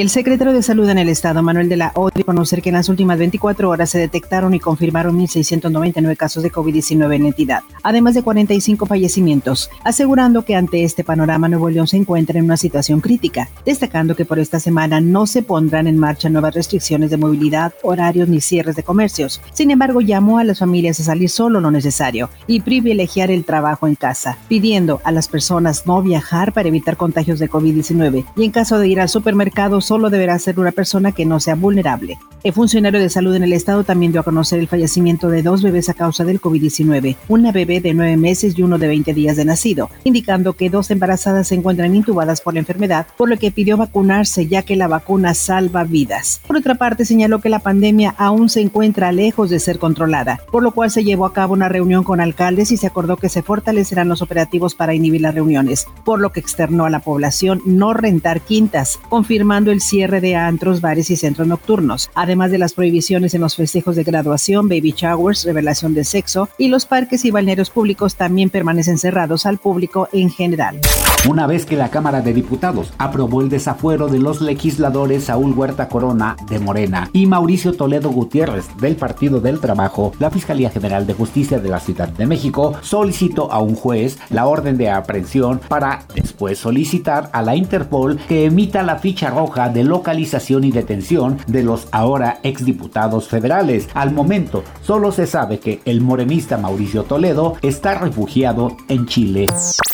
El secretario de Salud en el Estado, Manuel de la O, dio a conocer que en las últimas 24 horas se detectaron y confirmaron 1.699 casos de COVID-19 en la entidad, además de 45 fallecimientos, asegurando que ante este panorama Nuevo León se encuentra en una situación crítica, destacando que por esta semana no se pondrán en marcha nuevas restricciones de movilidad, horarios ni cierres de comercios. Sin embargo, llamó a las familias a salir solo lo necesario y privilegiar el trabajo en casa, pidiendo a las personas no viajar para evitar contagios de COVID-19 y en caso de ir al supermercado solo deberá ser una persona que no sea vulnerable. El funcionario de salud en el estado también dio a conocer el fallecimiento de dos bebés a causa del COVID-19, una bebé de nueve meses y uno de 20 días de nacido, indicando que dos embarazadas se encuentran intubadas por la enfermedad, por lo que pidió vacunarse ya que la vacuna salva vidas. Por otra parte, señaló que la pandemia aún se encuentra lejos de ser controlada, por lo cual se llevó a cabo una reunión con alcaldes y se acordó que se fortalecerán los operativos para inhibir las reuniones, por lo que externó a la población no rentar quintas, confirmando el cierre de antros, bares y centros nocturnos, de las prohibiciones en los festejos de graduación, baby showers, revelación de sexo y los parques y balnearios públicos también permanecen cerrados al público en general. Una vez que la Cámara de Diputados aprobó el desafuero de los legisladores Saúl Huerta Corona de Morena y Mauricio Toledo Gutiérrez del Partido del Trabajo, la Fiscalía General de Justicia de la Ciudad de México solicitó a un juez la orden de aprehensión para después solicitar a la Interpol que emita la ficha roja de localización y detención de los ahora exdiputados federales. Al momento, solo se sabe que el morenista Mauricio Toledo está refugiado en Chile.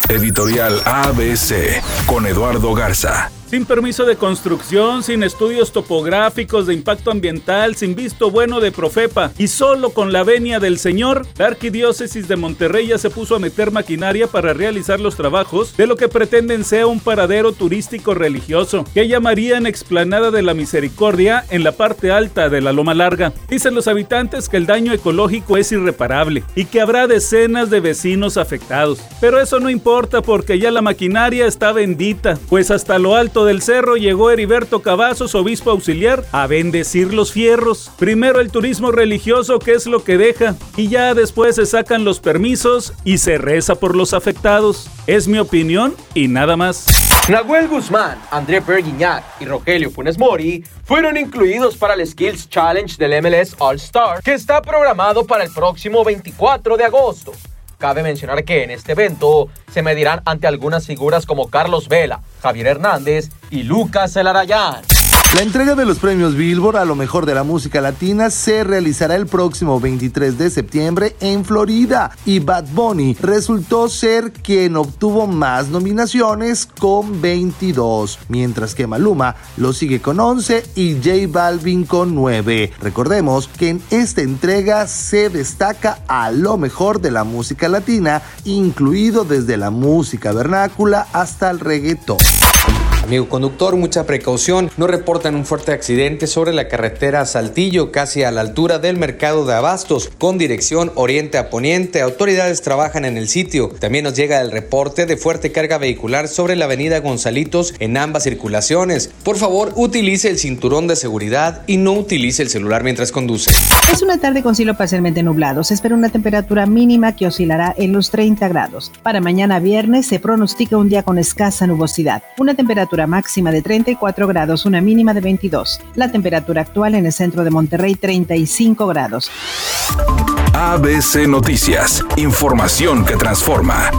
Editorial ABC con Eduardo Garza. Sin permiso de construcción, sin estudios topográficos de impacto ambiental, sin visto bueno de Profepa y solo con la venia del Señor, la Arquidiócesis de Monterrey ya se puso a meter maquinaria para realizar los trabajos de lo que pretenden sea un paradero turístico religioso, que llamarían Explanada de la Misericordia en la parte alta de la Loma Larga. Dicen los habitantes que el daño ecológico es irreparable y que habrá decenas de vecinos afectados. Pero eso no importa porque ya la maquinaria está bendita, pues hasta lo alto del cerro llegó Heriberto Cavazos, obispo auxiliar, a bendecir los fierros. Primero el turismo religioso, que es lo que deja, y ya después se sacan los permisos y se reza por los afectados. Es mi opinión y nada más. Nahuel Guzmán, André Berguignac y Rogelio Funes Mori fueron incluidos para el Skills Challenge del MLS All Star, que está programado para el próximo 24 de agosto. Cabe mencionar que en este evento se medirán ante algunas figuras como Carlos Vela, Javier Hernández y Lucas Elarayán. La entrega de los premios Billboard a lo mejor de la música latina se realizará el próximo 23 de septiembre en Florida y Bad Bunny resultó ser quien obtuvo más nominaciones con 22, mientras que Maluma lo sigue con 11 y J Balvin con 9. Recordemos que en esta entrega se destaca a lo mejor de la música latina, incluido desde la música vernácula hasta el reggaetón. Amigo conductor, mucha precaución. No reportan un fuerte accidente sobre la carretera Saltillo, casi a la altura del mercado de Abastos, con dirección oriente a poniente. Autoridades trabajan en el sitio. También nos llega el reporte de fuerte carga vehicular sobre la avenida Gonzalitos en ambas circulaciones. Por favor, utilice el cinturón de seguridad y no utilice el celular mientras conduce. Es una tarde con cielo parcialmente nublado. Se espera una temperatura mínima que oscilará en los 30 grados. Para mañana viernes se pronostica un día con escasa nubosidad. Una temperatura máxima de 34 grados, una mínima de 22. La temperatura actual en el centro de Monterrey 35 grados. ABC Noticias, información que transforma.